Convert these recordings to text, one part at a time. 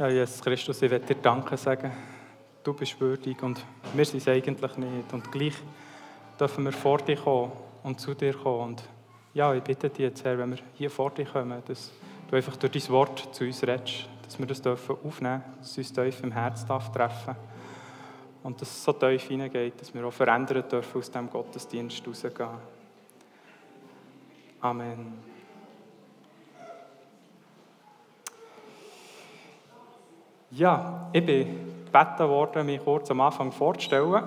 Ja, Jesus Christus, ich werde dir Danke sagen. Du bist würdig und wir sind es eigentlich nicht. Und gleich dürfen wir vor dir kommen und zu dir kommen. Und ja, ich bitte dich jetzt, Herr, wenn wir hier vor dir kommen, dass du einfach durch dein Wort zu uns redest, dass wir das dürfen aufnehmen dürfen, dass uns tief im Herz darf treffen und dass es so tief hineingeht, dass wir auch verändern dürfen aus diesem Gottesdienst rausgehen. Amen. Ja, ich bin gebeten worden, mich kurz am Anfang vorzustellen.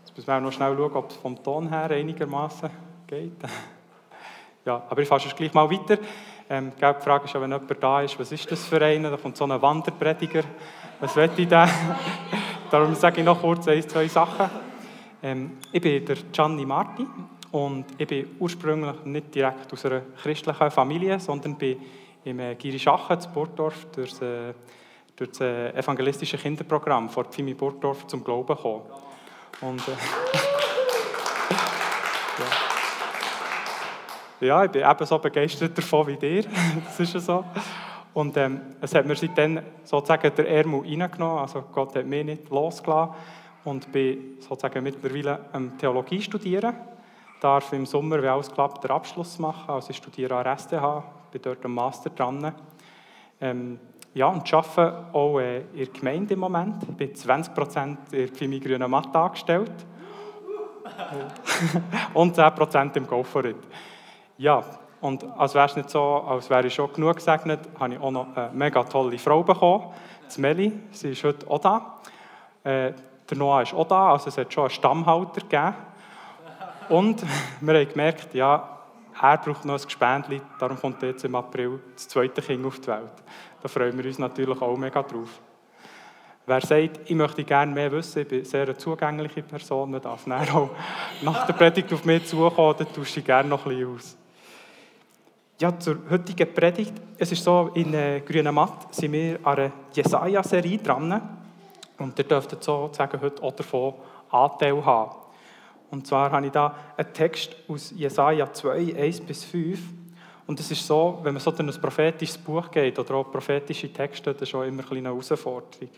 Jetzt müssen wir noch schnell schauen, ob es vom Ton her einigermaßen geht. Ja, aber ich fasse es gleich mal weiter. Ähm, die Frage ist ja, wenn jemand da ist, was ist das für einer? Da kommt so ein Wanderprediger. Was will ich denn? Darum sage ich noch kurz ein, zwei Sachen. Ähm, ich bin der Gianni Marti und ich bin ursprünglich nicht direkt aus einer christlichen Familie, sondern bin im äh, Girischachen, in Burgdorf, durch äh, durch das äh, evangelistische Kinderprogramm vor Pfimi Burgdorf zum Glauben gekommen. Und, äh, ja. ja. ich bin ebenso begeistert davon wie dir. das ist ja so. Und ähm, es hat mir seitdem sozusagen der Ärmel reingenommen. Also Gott hat mich nicht losgelassen. Und bin sozusagen mittlerweile am Theologie studieren. Darf im Sommer, wie alles klappt, den Abschluss machen. Also ich studiere an RSTH, bin dort am Master dran. Ähm, ja, und arbeite auch äh, in der Gemeinde im Moment. Ich bin 20 Prozent in der grünen Matte angestellt. und 10 Prozent im Golfverein. Ja, und als wäre es nicht so, als wäre ich schon genug gesegnet, habe ich auch noch eine mega tolle Frau bekommen, die Meli. Sie ist heute auch da. Äh, der Noah ist auch da, also es hat schon einen Stammhalter gegeben. Und wir haben gemerkt, ja, er braucht noch ein Gespendli, darum kommt jetzt im April das zweite Kind auf die Welt. Da freuen wir uns natürlich auch mega drauf. Wer sagt, ich möchte gerne mehr wissen, ich bin eine sehr zugängliche Person, man darf auch nach der Predigt auf mich zukommen, dann tausche ich gerne noch ein bisschen aus. Ja, zur heutigen Predigt. Es ist so, in äh, Grünen Matt sind wir an einer Jesaja-Serie dran. Und ihr dürft sozusagen heute auch davon Anteil haben. Und zwar habe ich da einen Text aus Jesaja 2, 1 bis 5. Und es ist so, wenn man so ein prophetisches Buch geht oder auch prophetische Texte, das ist auch immer eine Herausforderung.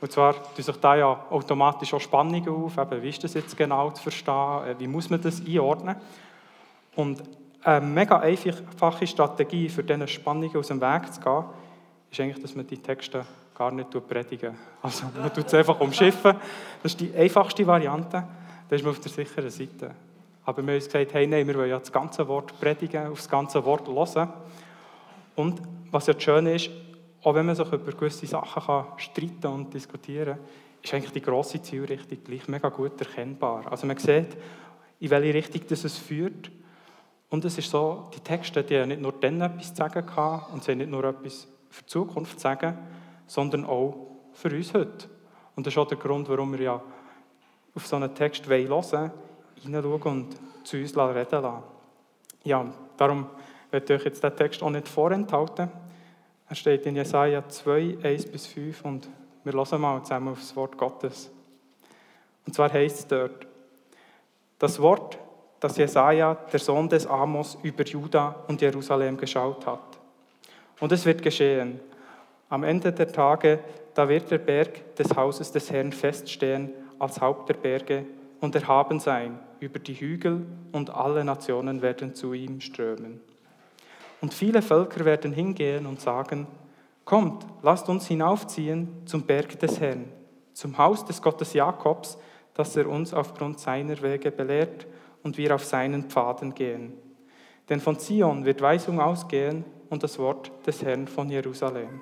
Und zwar tun sich da ja automatisch auch Spannungen auf, eben, wie ist das jetzt genau zu verstehen, äh, wie muss man das einordnen. Und eine mega einfache Strategie, für diese Spannungen aus dem Weg zu gehen, ist eigentlich, dass man die Texte gar nicht predigen. Also man tut es einfach umschiffen. Das ist die einfachste Variante. Da ist man auf der sicheren Seite. Aber wir haben uns gesagt, hey, nein, wir wollen ja das ganze Wort predigen, auf das ganze Wort hören. Und was ja schön ist, auch wenn man sich über gewisse Sachen kann streiten und diskutieren kann, ist eigentlich die grosse Zielrichtung gleich mega gut erkennbar. Also man sieht, in welche Richtung das es führt. Und es ist so, die Texte, die haben nicht nur dann etwas zu sagen gehabt, und sie haben nicht nur etwas für die Zukunft zu sagen, sondern auch für uns heute. Und das ist auch der Grund, warum wir ja auf so einen Text hören wollen, hineinschauen und zu uns reden lassen. Ja, darum werde ich euch jetzt den Text auch nicht vorenthalten. Er steht in Jesaja 2, 1 bis 5 und wir hören mal zusammen auf das Wort Gottes. Und zwar heißt es dort, das Wort, das Jesaja, der Sohn des Amos, über Juda und Jerusalem geschaut hat. Und es wird geschehen. Am Ende der Tage, da wird der Berg des Hauses des Herrn feststehen als Haupt der Berge und erhaben sein über die Hügel, und alle Nationen werden zu ihm strömen. Und viele Völker werden hingehen und sagen, Kommt, lasst uns hinaufziehen zum Berg des Herrn, zum Haus des Gottes Jakobs, dass er uns aufgrund seiner Wege belehrt und wir auf seinen Pfaden gehen. Denn von Zion wird Weisung ausgehen und das Wort des Herrn von Jerusalem.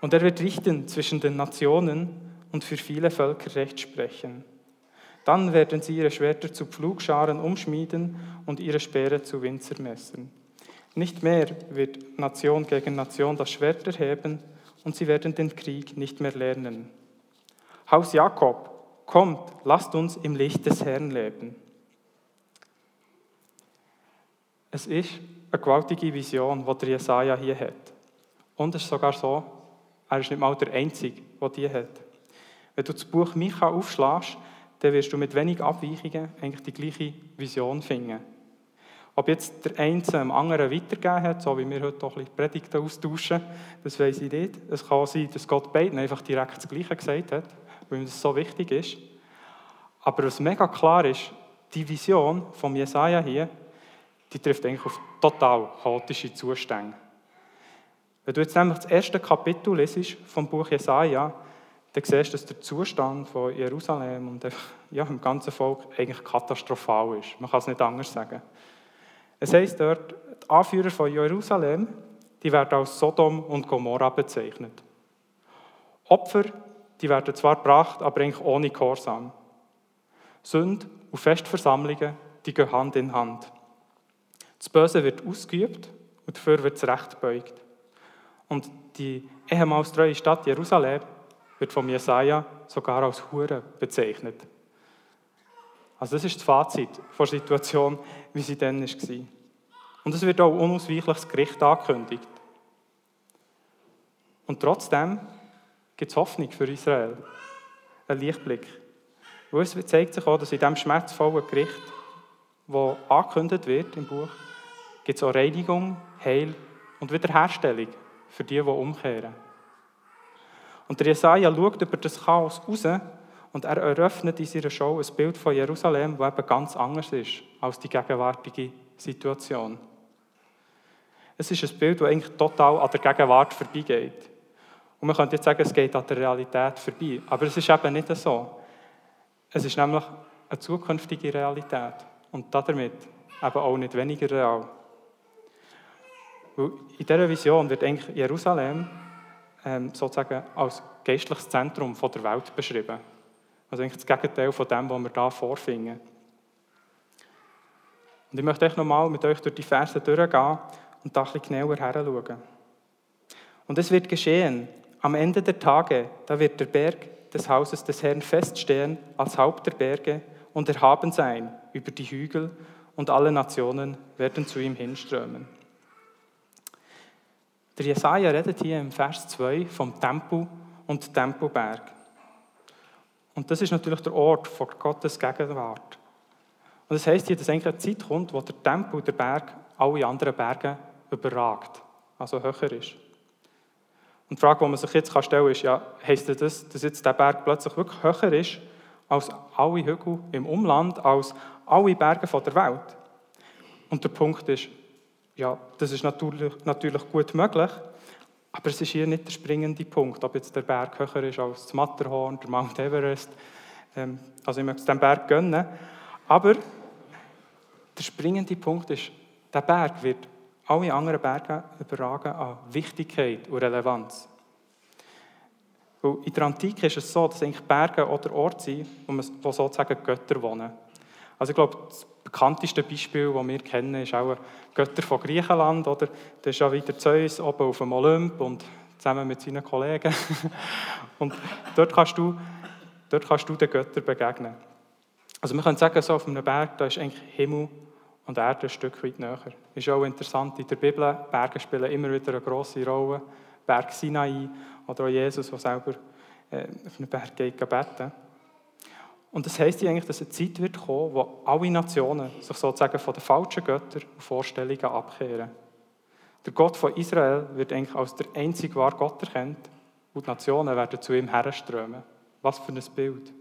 Und er wird richten zwischen den Nationen und für viele Völker Recht sprechen. Dann werden sie ihre Schwerter zu Pflugscharen umschmieden und ihre Speere zu Winzermessern. Nicht mehr wird Nation gegen Nation das Schwert erheben und sie werden den Krieg nicht mehr lernen. Haus Jakob, kommt, lasst uns im Licht des Herrn leben. Es ist eine gewaltige Vision, die der Jesaja hier hat. Und es ist sogar so, er ist nicht mal der Einzige, der die hat. Wenn du das Buch Micha aufschlägst, dann wirst du mit wenig Abweichungen eigentlich die gleiche Vision finden. Ob jetzt der eine dem anderen weitergegeben hat, so wie wir heute auch ein bisschen Predigten austauschen, das weiß ich nicht. Es kann sein, dass Gott beiden einfach direkt das Gleiche gesagt hat, weil ihm das so wichtig ist. Aber was mega klar ist, die Vision von Jesaja hier, die trifft eigentlich auf total chaotische Zustände. Wenn du jetzt nämlich das erste Kapitel lesest vom Buch Jesaja, dann siehst du, dass der Zustand von Jerusalem und ja, dem ganzen Volk eigentlich katastrophal ist. Man kann es nicht anders sagen. Es heißt dort, die Anführer von Jerusalem, die werden als Sodom und Gomorra bezeichnet. Opfer, die werden zwar gebracht, aber eigentlich ohne Gehorsam. Sünd und Festversammlungen, die gehen Hand in Hand. Das Böse wird ausgeübt und dafür wird das Recht beugt. Und die ehemals treue Stadt Jerusalem wird von Jesaja sogar als Hure bezeichnet. Also das ist das Fazit der Situation, wie sie dann war. Und es wird auch unausweichlich das Gericht angekündigt. Und trotzdem gibt es Hoffnung für Israel. Ein Lichtblick. Weil es zeigt sich auch, dass in diesem schmerzvollen Gericht, das angekündigt wird im Buch, gibt es auch Reinigung, Heil und Wiederherstellung für die, die umkehren. Und der Jesaja schaut über das Chaos raus und er eröffnet in seiner Show ein Bild von Jerusalem, das eben ganz anders ist als die gegenwärtige Situation. Es ist ein Bild, das eigentlich total an der Gegenwart vorbeigeht. Und man könnte jetzt sagen, es geht an der Realität vorbei. Aber es ist eben nicht so. Es ist nämlich eine zukünftige Realität. Und damit eben auch nicht weniger real. Weil in dieser Vision wird eigentlich Jerusalem sozusagen als geistliches Zentrum der Welt beschrieben. Also eigentlich das Gegenteil von dem, was wir hier vorfinden. Und ich möchte euch nochmal mit euch durch die Verse durchgehen und da ein bisschen genauer heranschauen. Und es wird geschehen, am Ende der Tage, da wird der Berg des Hauses des Herrn feststehen als Haupt der Berge und erhaben sein über die Hügel und alle Nationen werden zu ihm hinströmen. Der Jesaja redet hier im Vers 2 vom Tempel und Tempelberg. Und das ist natürlich der Ort von Gottes Gegenwart. Und das heißt hier, dass eigentlich eine Zeit kommt, wo der Tempel, der Berg, alle anderen Berge überragt, also höher ist. Und die Frage, die man sich jetzt stellen kann, ist, ja, heisst das, dass jetzt der Berg plötzlich wirklich höher ist als alle Hügel im Umland, als alle Berge der Welt? Und der Punkt ist, ja, das ist natürlich, natürlich gut möglich, aber es ist hier nicht der springende Punkt, ob jetzt der Berg höher ist als das Matterhorn, der Mount Everest. Ähm, also ich möchte es dem Berg gönnen. Aber der springende Punkt ist, der Berg wird alle anderen Berge überragen an Wichtigkeit und Relevanz. Weil in der Antike ist es so, dass eigentlich Berge oder Orte sind, wo sozusagen Götter wohnen. Also ich glaube, bekannteste Beispiel, das wir kennen, ist auch Götter von Griechenland. Oder? Da ist ja wieder Zeus oben auf dem Olymp und zusammen mit seinen Kollegen. und dort kannst du, dort kannst du den Göttern begegnen. Also man könnte sagen, so auf einem Berg, da ist eigentlich Himmel und Erde ein Stück weit näher. Ist auch interessant in der Bibel, Berge spielen immer wieder eine grosse Rolle. Berg Sinai oder auch Jesus, der selber äh, auf einen Berg geht, beten. Und das heisst eigentlich, dass eine Zeit wird kommen, wo alle Nationen sich sozusagen von den falschen Göttern und Vorstellungen abkehren. Der Gott von Israel wird eigentlich als der einzige wahre Gott erkannt und die Nationen werden zu ihm herströmen. Was für ein Bild.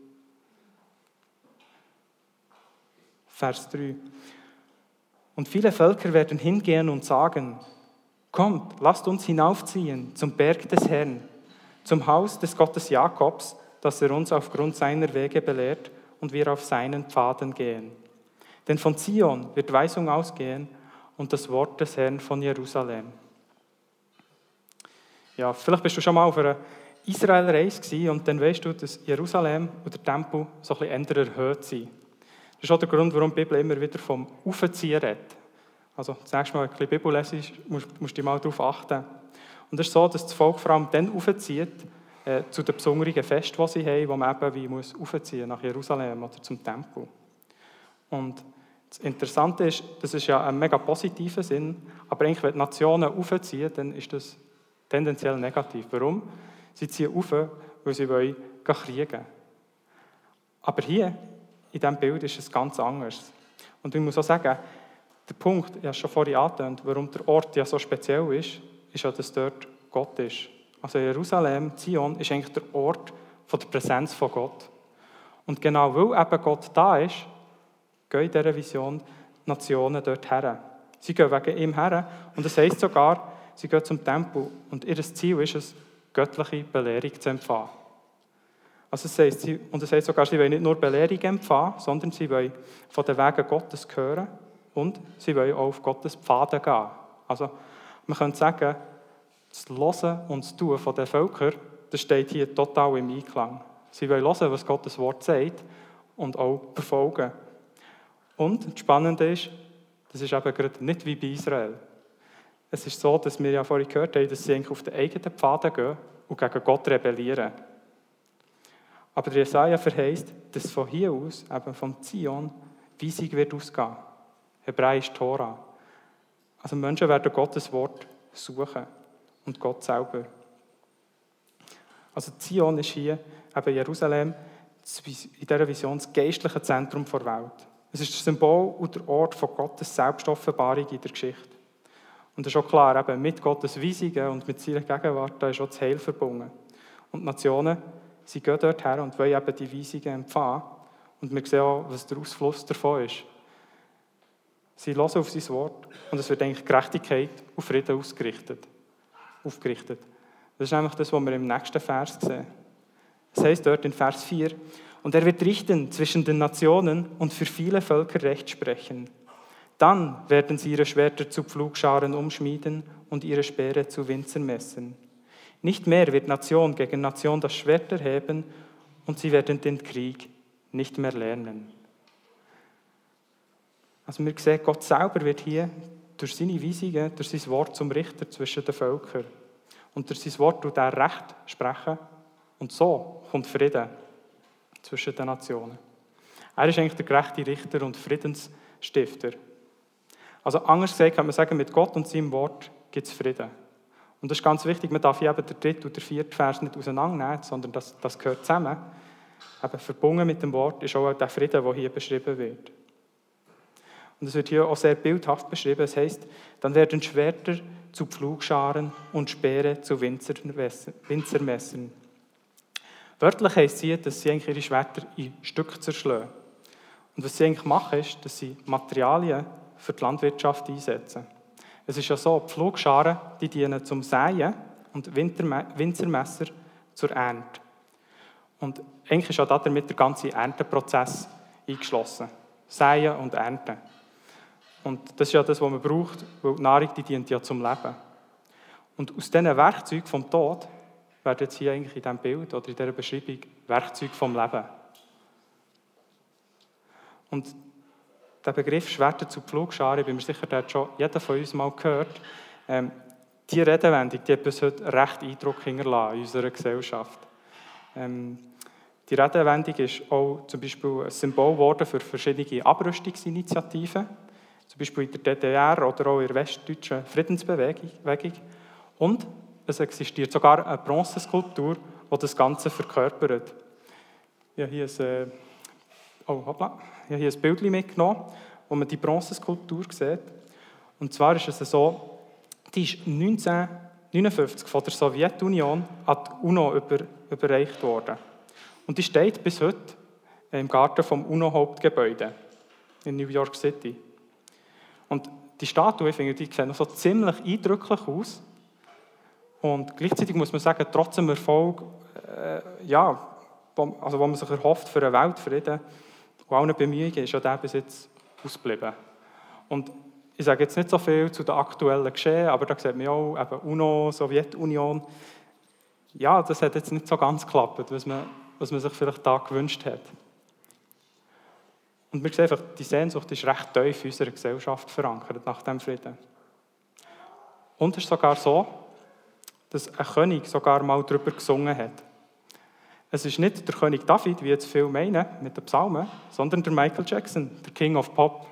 Vers 3. Und viele Völker werden hingehen und sagen, kommt, lasst uns hinaufziehen zum Berg des Herrn, zum Haus des Gottes Jakobs, dass er uns aufgrund seiner Wege belehrt und wir auf seinen Pfaden gehen. Denn von Zion wird Weisung ausgehen und das Wort des Herrn von Jerusalem. Ja, vielleicht bist du schon mal auf einer Israel-Reise und dann weißt du, dass Jerusalem und der Tempel so ein bisschen erhöht sind. Das ist auch der Grund, warum die Bibel immer wieder vom Aufziehen redet. Also, das nächste Mal, wenn du ein bisschen Bibel lesest, musst, musst du mal darauf achten. Und es ist so, dass das Volk vor allem dann aufzieht, äh, zu den besonderen Festen, die sie haben, wo man eben wie muss aufziehen nach Jerusalem oder zum Tempel. Und das Interessante ist, das ist ja ein mega positiver Sinn, aber eigentlich, wenn die Nationen aufziehen, dann ist das tendenziell negativ. Warum? Sie ziehen auf, weil sie wollen kriegen Aber hier, in diesem Bild, ist es ganz anders. Und ich muss auch sagen, Der Punkt, ich habe schon vorhin angetönt, warum der Ort ja so speziell ist, ist ja, dass dort Gott ist. Also Jerusalem, Zion, ist eigentlich der Ort der Präsenz von Gott. Und genau weil eben Gott da ist, gehen in dieser Vision die Nationen dort her. Sie gehen wegen ihm her und es heisst sogar, sie gehen zum Tempel und ihr Ziel ist es, göttliche Belehrung zu empfangen. Also es heißt, und es heißt sogar, sie wollen nicht nur Belehrung empfangen, sondern sie wollen von den Wegen Gottes hören und sie wollen auch auf Gottes Pfade gehen. Also man könnte sagen, das Hören und das Tun von den Völkern, das steht hier total im Einklang. Sie wollen hören, was Gottes Wort sagt und auch befolgen. Und das Spannende ist, das ist eben gerade nicht wie bei Israel. Es ist so, dass wir ja vorhin gehört haben, dass sie eigentlich auf den eigenen Pfaden gehen und gegen Gott rebellieren. Aber der Jesaja verheißt, dass von hier aus, eben vom Zion, Weisung wird ausgehen. Hebräisch Tora. Also Menschen werden Gottes Wort suchen und Gott selber. Also Zion ist hier, eben Jerusalem, in dieser Vision das geistliche Zentrum der Welt. Es ist das Symbol und der Ort von Gottes Selbstoffenbarung in der Geschichte. Und es ist auch klar, eben mit Gottes Weisungen und mit seiner Gegenwart, da ist auch das Heil verbunden. Und die Nationen, sie gehen dort her und wollen eben die Weisungen empfangen. Und wir sehen auch, was der Ausfluss davon ist. Sie hören auf sein Wort und es wird eigentlich Gerechtigkeit und Frieden ausgerichtet, aufgerichtet. Das ist nämlich das, was wir im nächsten Vers sehen. Es heißt dort in Vers 4, und er wird richten zwischen den Nationen und für viele Völker Recht sprechen. Dann werden sie ihre Schwerter zu Pflugscharen umschmieden und ihre Speere zu Winzermessern. Nicht mehr wird Nation gegen Nation das Schwert erheben und sie werden den Krieg nicht mehr lernen. Also wir sehen, Gott selber wird hier durch seine Weisungen, durch sein Wort zum Richter zwischen den Völkern. Und durch sein Wort tut er Recht sprechen. Und so kommt Frieden zwischen den Nationen. Er ist eigentlich der gerechte Richter und Friedensstifter. Also anders gesagt kann man sagen, mit Gott und seinem Wort gibt es Frieden. Und das ist ganz wichtig, man darf hier eben den dritten und den vierten Vers nicht auseinandernehmen, sondern das, das gehört zusammen. Eben verbunden mit dem Wort ist auch der Frieden, der hier beschrieben wird. Und es wird hier auch sehr bildhaft beschrieben. Es heißt, dann werden Schwerter zu Pflugscharen und Speere zu Winzermessern. Wörtlich heisst sie, dass sie ihre Schwerter in Stücke zerschlagen. Und was sie eigentlich machen, ist, dass sie Materialien für die Landwirtschaft einsetzen. Es ist ja so, Pflugscharen die dienen zum Säen und Winzermesser zur Ernte. Und eigentlich ist auch damit der ganze Ernteprozess eingeschlossen. Säen und Ernten. Und das ist ja das, was man braucht, weil die Nahrung die dient ja zum Leben. Und aus diesen Werkzeugen vom Tod werden jetzt hier eigentlich in diesem Bild oder in dieser Beschreibung Werkzeuge vom Leben. Und der Begriff Schwerter zu Pflugscharen, ich bin mir sicher, der hat schon jeder von uns mal gehört. Ähm, die Redewendung die hat bis heute recht Eindruck hinterlassen in unserer Gesellschaft. Ähm, die Redewendung ist auch zum Beispiel ein Symbol geworden für verschiedene Abrüstungsinitiativen, zum Beispiel in der DDR oder auch in der westdeutschen Friedensbewegung. Und es existiert sogar eine Bronzeskulptur, die das Ganze verkörpert. Ich habe hier ein, äh, oh, hoppla. Ich habe hier ein Bild mitgenommen, wo man die Bronzeskulptur sieht. Und zwar ist es so, die ist 1959 von der Sowjetunion an die UNO über, überreicht worden. Und die steht bis heute im Garten vom UNO-Hauptgebäude in New York City. Und die Statue, ich finde, die sieht noch so ziemlich eindrücklich aus. Und gleichzeitig muss man sagen, trotz dem Erfolg, äh, ja, also wo man sich erhofft für einen Weltfrieden und allen Bemühungen, ist ja der bis jetzt ausgeblieben. Und ich sage jetzt nicht so viel zu den aktuellen Geschehen, aber da sieht man auch, eben UNO, Sowjetunion, ja, das hat jetzt nicht so ganz geklappt, was man, was man sich vielleicht da gewünscht hat. Und wir sehen einfach, die Sehnsucht ist recht tief in unserer Gesellschaft verankert nach dem Frieden. Und es ist sogar so, dass ein König sogar mal darüber gesungen hat. Es ist nicht der König David, wie jetzt viele meinen, mit den Psalmen, sondern der Michael Jackson, der King of Pop.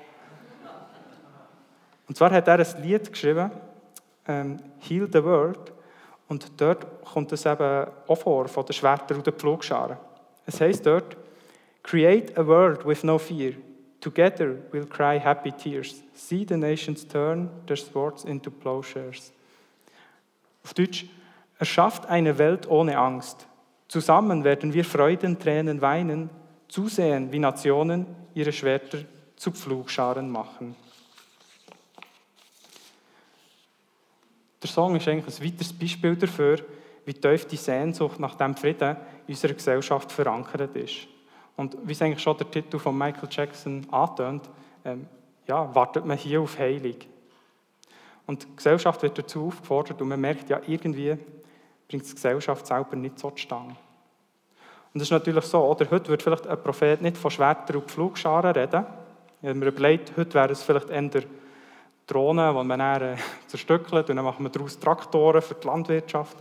Und zwar hat er ein Lied geschrieben, ähm, Heal the World, und dort kommt es eben auch vor, von den Schwertern und den Pflugscharen. Es heißt dort, Create a world with no fear, Together we'll cry happy tears. See the nations turn their swords into plowshares. Auf Deutsch, er schafft eine Welt ohne Angst. Zusammen werden wir Freudentränen weinen, zusehen, wie Nationen ihre Schwerter zu Pflugscharen machen. Der Song ist eigentlich ein weiteres Beispiel dafür, wie tief die Sehnsucht nach dem Frieden in unserer Gesellschaft verankert ist. Und wie es eigentlich schon der Titel von Michael Jackson antönt, ähm, ja, wartet man hier auf Heilung. Und die Gesellschaft wird dazu aufgefordert und man merkt, ja, irgendwie bringt die Gesellschaft selber nicht so zustande. Und es ist natürlich so, oder heute wird vielleicht ein Prophet nicht von Schwertern und Flugscharen reden. Ich habe überlegt, heute wäre es vielleicht eher Drohnen, die man dann äh, zerstückelt und dann machen wir daraus Traktoren für die Landwirtschaft.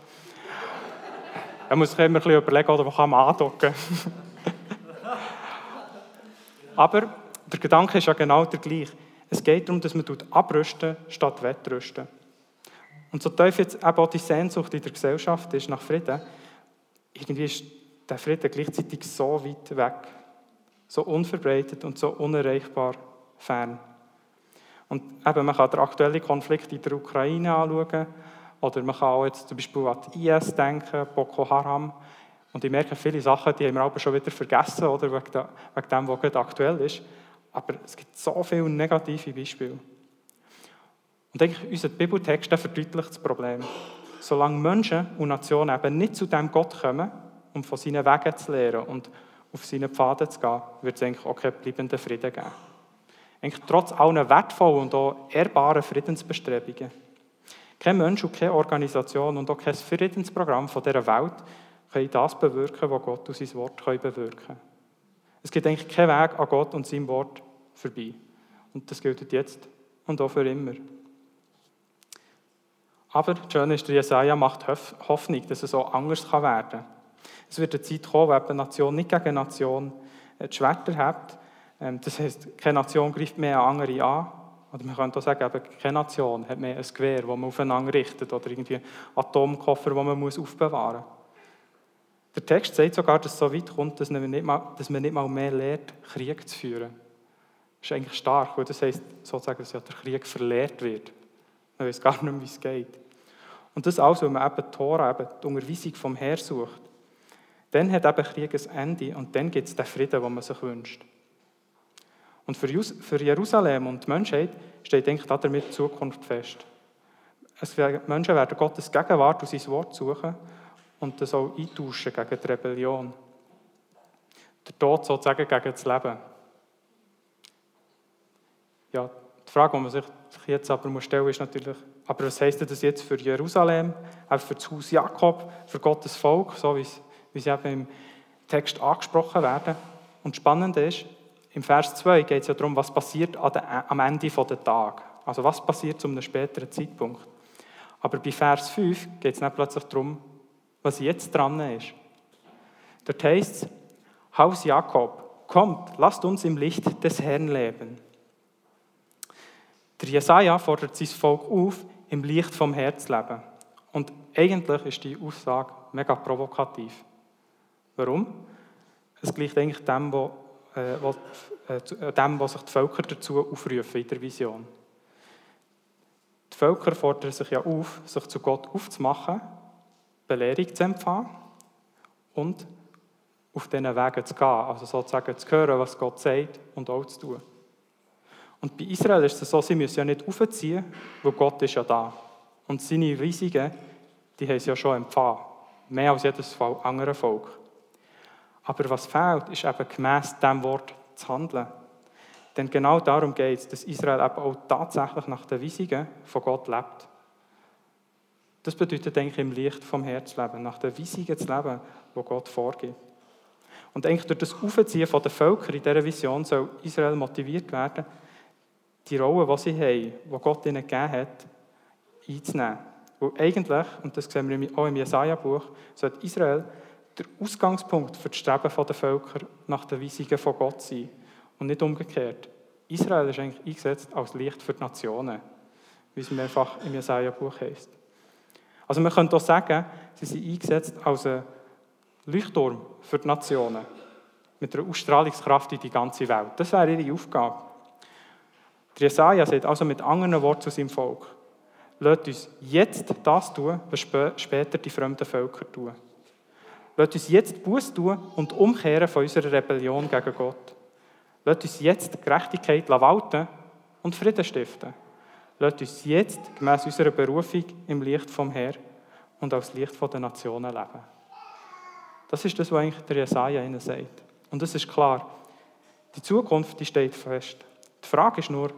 Da muss ich immer ein bisschen überlegen, oder wo kann man andocken. Aber der Gedanke ist ja genau der gleiche. Es geht darum, dass man abrüsten statt wettrüsten. Und so tief jetzt eben auch die Sehnsucht in der Gesellschaft ist nach Frieden, irgendwie ist der Frieden gleichzeitig so weit weg, so unverbreitet und so unerreichbar fern. Und eben, man kann den aktuellen Konflikt in der Ukraine anschauen, oder man kann auch jetzt zum Beispiel an die IS denken, Boko Haram. Und ich merke, viele Sachen, die haben wir aber schon wieder vergessen, oder, wegen, dem, was gerade aktuell ist. Aber es gibt so viele negative Beispiele. Und denke, unser Bibeltext verdeutlicht das Problem. Solange Menschen und Nationen eben nicht zu dem Gott kommen, um von seinen Wegen zu lernen und auf seine Pfade zu gehen, wird es eigentlich auch keinen bleibenden Frieden geben. Eigentlich trotz allen wertvollen und auch ehrbaren Friedensbestrebungen. Kein Mensch und keine Organisation und auch kein Friedensprogramm von dieser Welt können das bewirken, was Gott und sein Wort bewirken können. Es gibt eigentlich keinen Weg an Gott und seinem Wort vorbei. Und das gilt jetzt und auch für immer. Aber das Schöne ist, der Jesaja macht Hoffnung, dass es so anders werden kann. Es wird eine Zeit kommen, wo eine Nation nicht gegen Nation äh, die Schwerter hat. Ähm, das heisst, keine Nation greift mehr an andere an. Oder man könnte auch sagen, eben, keine Nation hat mehr ein Gewehr, das man aufeinander richtet, oder irgendwie Atomkoffer, den man aufbewahren muss. Der Text sagt sogar, dass es so weit kommt, dass man nicht mal, dass man nicht mal mehr lernt, Krieg zu führen. Das ist eigentlich stark, weil das heisst sozusagen, dass ja der Krieg verlehrt wird. Man weiß gar nicht mehr, wie es geht. Und das alles, weil man eben die Tora, eben die Unterweisung vom Herr sucht. Dann hat eben Krieg ein Ende und dann gibt es den Frieden, den man sich wünscht. Und für Jerusalem und die Menschheit steht eigentlich damit die Zukunft fest. Es Menschen werden Gottes Gegenwart und sein Wort suchen und das auch eintauschen gegen die Rebellion. Der Tod sozusagen gegen das Leben. Ja, die Frage, die man sich jetzt aber muss stellen ist natürlich, aber was heisst das jetzt für Jerusalem, auch für das Haus Jakob, für Gottes Volk, so wie, es, wie sie eben im Text angesprochen werden? Und spannend ist, im Vers 2 geht es ja darum, was passiert am Ende des Tages. Also was passiert zu einem späteren Zeitpunkt. Aber bei Vers 5 geht es dann plötzlich darum, was jetzt dran ist. Dort heißt es, Haus Jakob, kommt, lasst uns im Licht des Herrn leben. Der Jesaja fordert sein Volk auf, im Licht vom Herrn zu leben. Und eigentlich ist die Aussage mega provokativ. Warum? Es gleicht eigentlich dem, was äh, äh, dem, was sich die Völker dazu aufrufen in der Vision. Die Völker fordern sich ja auf, sich zu Gott aufzumachen, Belehrung zu empfangen und auf diesen Wegen zu gehen, also sozusagen zu hören, was Gott sagt und auch zu tun. Und bei Israel ist es so, sie müssen ja nicht aufziehen, weil Gott ist ja da. Und seine Weisungen, die haben sie ja schon empfangen. Mehr als jedes andere Volk. Aber was fehlt, ist eben gemäss dem Wort zu handeln. Denn genau darum geht es, dass Israel eben auch tatsächlich nach den Weisungen von Gott lebt. Das bedeutet eigentlich im Licht vom Herz leben, nach den Weisungen zu leben, wo Gott vorgibt. Und eigentlich durch das Aufziehen der Völker in dieser Vision soll Israel motiviert werden, die Rolle, die sie haben, die Gott ihnen gegeben hat, einzunehmen. Weil eigentlich, und das sehen wir auch im Jesaja-Buch, sollte Israel der Ausgangspunkt für das Streben der Völker nach den Weisungen von Gott sein und nicht umgekehrt. Israel ist eigentlich eingesetzt als Licht für die Nationen, wie es mehrfach im Jesaja-Buch heißt. Also man könnte auch sagen, sie sind eingesetzt als ein Leuchtturm für die Nationen. mit einer Ausstrahlungskraft in die ganze Welt. Das wäre ihre Aufgabe. Der Jesaja sagt also mit anderen Worten zu seinem Volk, lasst uns jetzt das tun, was später die fremden Völker tun. Lasst uns jetzt Buß tun und umkehren von unserer Rebellion gegen Gott. Lasst uns jetzt Gerechtigkeit walten und Frieden stiften. Lasst uns jetzt gemäß unserer Berufung im Licht vom Herrn und als Licht der Nationen leben. Das ist das, was eigentlich der Jesaja ihnen sagt. Und es ist klar, die Zukunft die steht fest. Die Frage ist nur,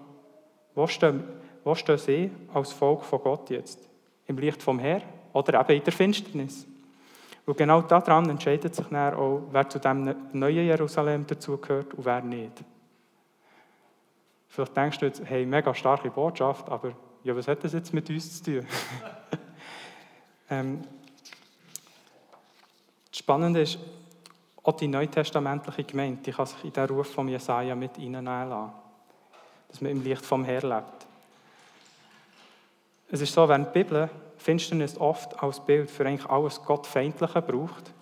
wo stehen, wo stehen sie als Volk von Gott jetzt? Im Licht vom Herrn oder eben in der Finsternis? Und genau daran entscheidet sich dann auch, wer zu dem neuen Jerusalem dazugehört und wer nicht. Vielleicht denkst du jetzt, hey, mega starke Botschaft, aber ja, was hat das jetzt mit uns zu tun? ähm, das Spannende ist, auch die neutestamentliche Gemeinde, die kann sich in den Ruf von Jesaja mit hineinnehmen lassen. Dass man im Licht vom Herrn lebt. Es ist so, wenn die Bibel Finsternis oft als Bild für eigentlich alles Gottfeindliche braucht,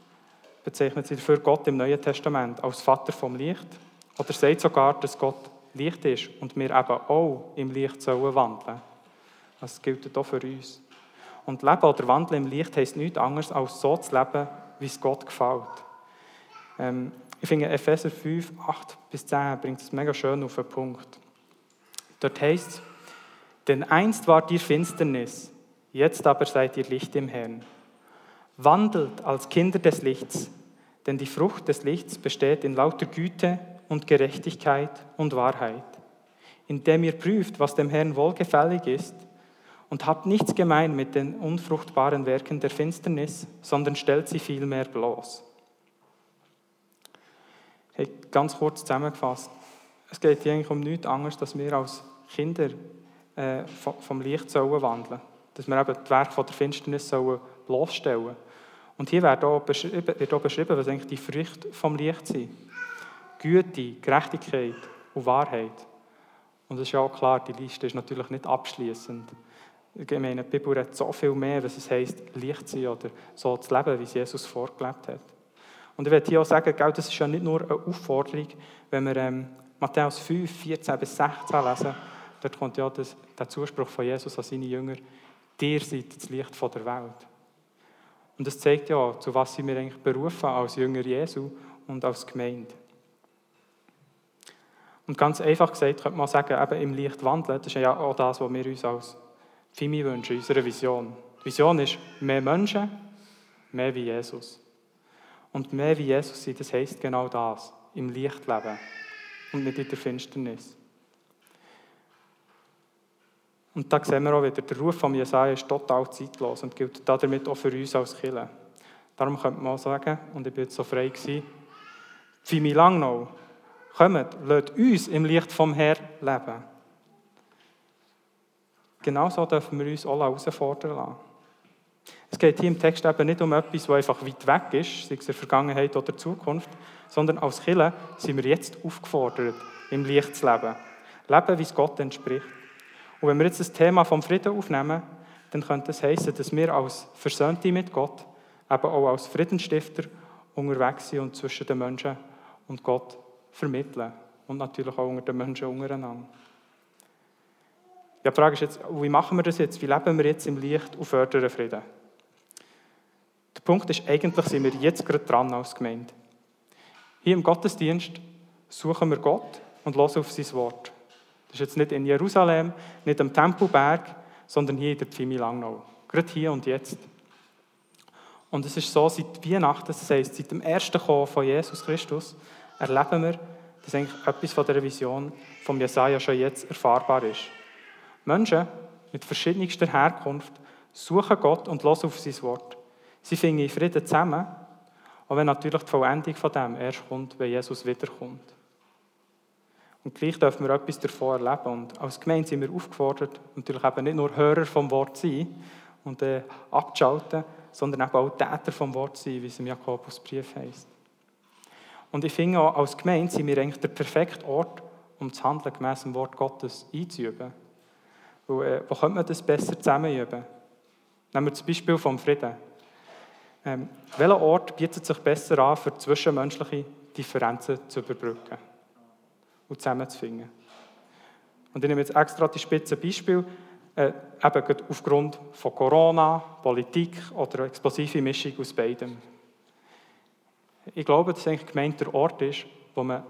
bezeichnet sie dafür Gott im Neuen Testament als Vater vom Licht oder sagt sogar, dass Gott Licht ist und wir eben auch im Licht sollen wandeln. Das gilt auch für uns. Und Leben oder Wandeln im Licht heisst nichts anderes, als so zu leben, wie es Gott gefällt. Ähm, ich finde, Epheser 5, 8 bis 10 bringt es mega schön auf den Punkt. Dort heißt es, denn einst war die Finsternis, jetzt aber seid ihr Licht im Herrn. Wandelt als Kinder des Lichts, denn die Frucht des Lichts besteht in lauter Güte und Gerechtigkeit und Wahrheit, indem ihr prüft, was dem Herrn wohlgefällig ist, und habt nichts gemein mit den unfruchtbaren Werken der Finsternis, sondern stellt sie vielmehr bloß. Hey, ganz kurz zusammengefasst. Es geht hier eigentlich um nichts anderes, dass wir als Kinder äh, vom Licht sollen wandeln Dass wir eben das Werk der Finsternis sollen bloßstellen Und hier wird auch beschrieben, wird auch beschrieben was eigentlich die Früchte vom Licht sind. Güte, Gerechtigkeit und Wahrheit. Und es ist ja auch klar, die Liste ist natürlich nicht abschließend. Ich meine, die Bibel redet so viel mehr, was es heisst, Licht zu sein oder so zu leben, wie es Jesus vorgelebt hat. Und ich werde hier auch sagen, das ist ja nicht nur eine Aufforderung, wenn wir ähm, Matthäus 5, 14 bis 16 lesen, dort kommt ja das, der Zuspruch von Jesus an seine Jünger, dir seid das Licht der Welt. Und das zeigt ja, zu was sind wir eigentlich berufen als Jünger Jesu und als Gemeinde. Und ganz einfach gesagt könnte man sagen, eben im Licht wandeln, das ist ja auch das, was wir uns als FIMI wünschen, unsere Vision. Die Vision ist mehr Menschen, mehr wie Jesus. Und mehr wie Jesus sein, das heisst genau das, im Licht leben und nicht in der Finsternis. Und da sehen wir auch wieder, der Ruf von Jesaja ist total zeitlos und gilt damit auch für uns als Kirche. Darum könnte man auch sagen, und ich bin jetzt so frei gewesen, Fimi Langnau, kommt, lasst uns im Licht vom Herrn leben. Genauso dürfen wir uns alle herausfordern lassen. Es geht hier im Text eben nicht um etwas, das einfach weit weg ist, sei es in der Vergangenheit oder der Zukunft, sondern als Killer sind wir jetzt aufgefordert, im Licht zu leben. Leben, wie es Gott entspricht. Und wenn wir jetzt das Thema vom Frieden aufnehmen, dann könnte es heißen, dass wir als Versöhnte mit Gott, eben auch als Friedensstifter unterwegs sind und zwischen den Menschen und Gott vermitteln. Und natürlich auch unter den Menschen untereinander. Ja, die Frage ist jetzt, wie machen wir das jetzt? Wie leben wir jetzt im Licht und fördern Frieden? Der Punkt ist, eigentlich sind wir jetzt gerade dran als Gemeinde. Hier im Gottesdienst suchen wir Gott und hören auf sein Wort. Das ist jetzt nicht in Jerusalem, nicht am Tempelberg, sondern hier in der Pfimi Langnau. Gerade hier und jetzt. Und es ist so, seit Weihnachten, das heisst, seit dem ersten Kommen von Jesus Christus, erleben wir, dass eigentlich etwas von der Vision von Jesaja schon jetzt erfahrbar ist. Menschen mit verschiedenster Herkunft suchen Gott und hören auf sein Wort. Sie finden in Frieden zusammen, auch wenn natürlich die Vollendung von dem erst kommt, wenn Jesus wiederkommt. Und gleich dürfen wir etwas davon erleben. Und als Gemeinde sind wir aufgefordert, natürlich eben nicht nur Hörer vom Wort zu sein und äh, abzuschalten, sondern eben auch Täter vom Wort zu sein, wie es im Jakobusbrief heißt. Und ich finde auch, als Gemeinde sind wir eigentlich der perfekte Ort, um das Handeln gemäß dem Wort Gottes einzuüben. Weil, äh, wo könnte man das besser zusammenüben? Nehmen wir das Beispiel vom Frieden. Ähm, welcher Ort bietet sich besser an für zwischenmenschliche Differenzen zu überbrücken und zusammenzufinden. Und ich nehme jetzt extra die spitze Beispiel, äh, eben aufgrund von Corona, Politik oder einer explosiven Mischung aus beidem. Ich glaube, dass eigentlich gemeint der Ort ist, wo man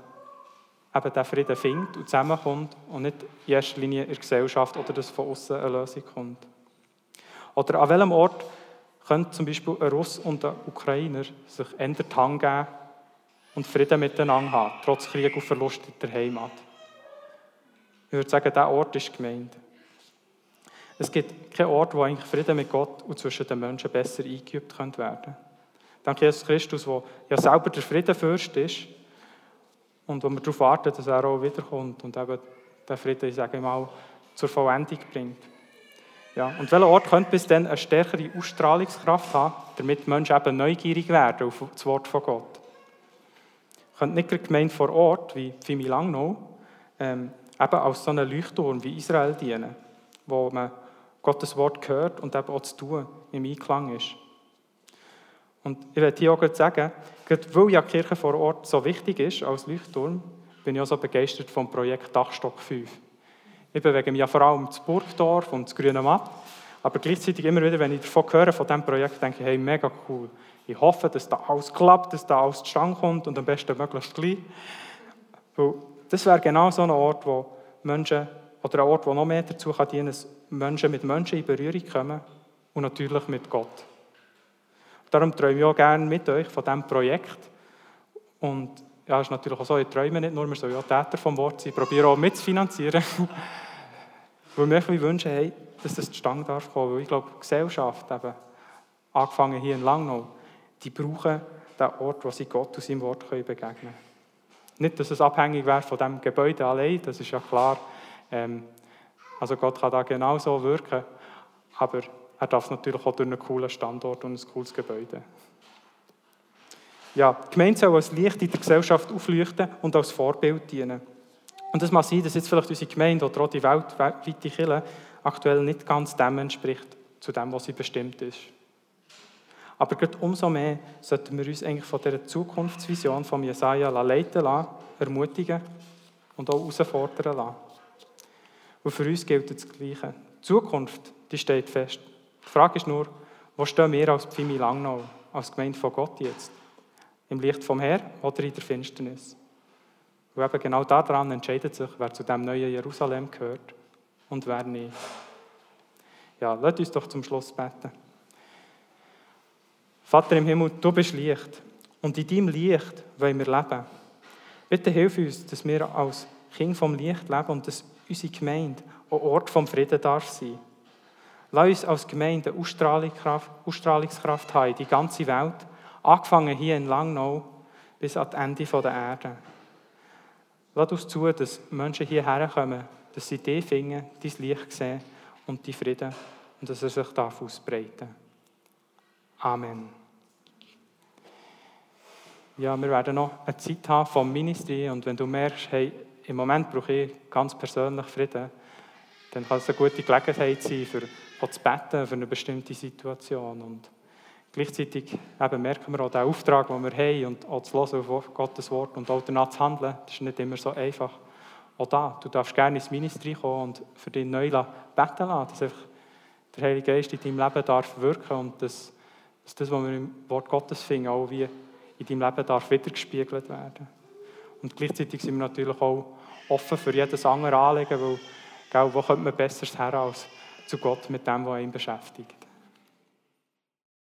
eben den Frieden findet und zusammenkommt und nicht in erster Linie in der Gesellschaft oder dass von außen eine Lösung kommt. Oder an welchem Ort können zum Beispiel ein Russ und ein Ukrainer sich ändern die Hand geben und Frieden miteinander haben, trotz Krieg und Verlust in der Heimat. Ich würde sagen, dieser Ort ist gemeint. Es gibt keinen Ort, wo eigentlich Frieden mit Gott und zwischen den Menschen besser eingeübt werden könnte. Dank Jesus Christus, der ja selber der Friedenfürst ist und wo wir darauf warten, dass er auch wiederkommt und eben den Frieden, ich sage mal, zur Vollendung bringt. Ja, und welcher Ort könnte bis dann eine stärkere Ausstrahlungskraft haben, damit Menschen eben neugierig werden auf das Wort von Gott? Könnte nicht Gemeinde vor Ort, wie Fimi Langnau, ähm, eben als so einen Leuchtturm wie Israel dienen, wo man Gottes Wort hört und eben auch zu tun im Einklang ist. Und ich werde hier auch sagen, gerade weil ja die Kirche vor Ort so wichtig ist als Leuchtturm, bin ich auch so begeistert vom Projekt Dachstock 5. Ich bewege mich ja vor allem das Burgdorf und das Grüne Matt. Aber gleichzeitig immer wieder, wenn ich davon höre, von diesem Projekt, denke ich, hey, mega cool. Ich hoffe, dass da alles klappt, dass da alles zustande kommt und am besten möglichst gleich. Weil das wäre genau so ein Ort, wo Menschen, oder ein Ort, wo noch mehr dazu kann dienen, dass Menschen mit Menschen in Berührung kommen und natürlich mit Gott. Darum träume ich auch gerne mit euch von diesem Projekt. Und ja, es ist natürlich auch so, ich träume nicht nur, wir sollen ja Täter vom Wort sein, ich probiere auch mitzufinanzieren. Weil wir mich wünschen, hey, dass das zustande darf kommen. Weil ich glaube, die Gesellschaft, eben, angefangen hier in Langnau, die brauchen den Ort, wo sie Gott und seinem Wort können begegnen können. Nicht, dass es abhängig wäre von dem Gebäude allein, das ist ja klar. Ähm, also Gott kann da genauso wirken, aber er darf natürlich auch durch einen coolen Standort und ein cooles Gebäude. Ja, die Gemeinde soll als Licht in der Gesellschaft aufleuchten und als Vorbild dienen. Und es mag sein, dass jetzt vielleicht unsere Gemeinde oder auch die weltweite Kirche aktuell nicht ganz dem entspricht, zu dem, was sie bestimmt ist. Aber gerade umso mehr sollten wir uns eigentlich von dieser Zukunftsvision von Jesaja leiten lassen, ermutigen und auch herausfordern lassen. Und für uns gilt das Gleiche. Die Zukunft, die steht fest. Die Frage ist nur, wo stehen wir als Pfimi Langnau, als Gemeinde von Gott jetzt? Im Licht vom Herrn oder in der Finsternis? Und eben genau daran entscheidet sich, wer zu dem neuen Jerusalem gehört und wer nicht. Ja, lasst uns doch zum Schluss beten. Vater im Himmel, du bist Licht. Und in deinem Licht wollen wir leben. Bitte hilf uns, dass wir als Kind vom Licht leben und dass unsere Gemeinde ein Ort vom Frieden darf sein. Lass uns als Gemeinde Ausstrahlungskraft, haben die ganze Welt, angefangen hier in Langnau bis an das Ende der Erde. Lass uns zu, dass Menschen hierher kommen, dass sie dich finden, dein Licht sehen und die Frieden und dass er sich darf ausbreiten. Amen. Ja, wir werden noch eine Zeit haben vom Ministry und wenn du merkst, hey, im Moment brauche ich ganz persönlich Frieden, dann kann es eine gute Gelegenheit sein, für, zu beten für eine bestimmte Situation. Und gleichzeitig eben merken wir auch den Auftrag, den wir haben und auch zu hören auf Gottes Wort und auch danach zu handeln, das ist nicht immer so einfach. Auch da, du darfst gerne ins Ministry kommen und für dich neu beten lassen, dass einfach der Heilige Geist in deinem Leben darf wirken und dass dass das, was wir im Wort Gottes finden, auch wie in deinem Leben darf wiedergespiegelt werden. Und gleichzeitig sind wir natürlich auch offen für jedes andere Anliegen, weil, gell, wo könnte man besseres her als zu Gott mit dem, was ihn beschäftigt.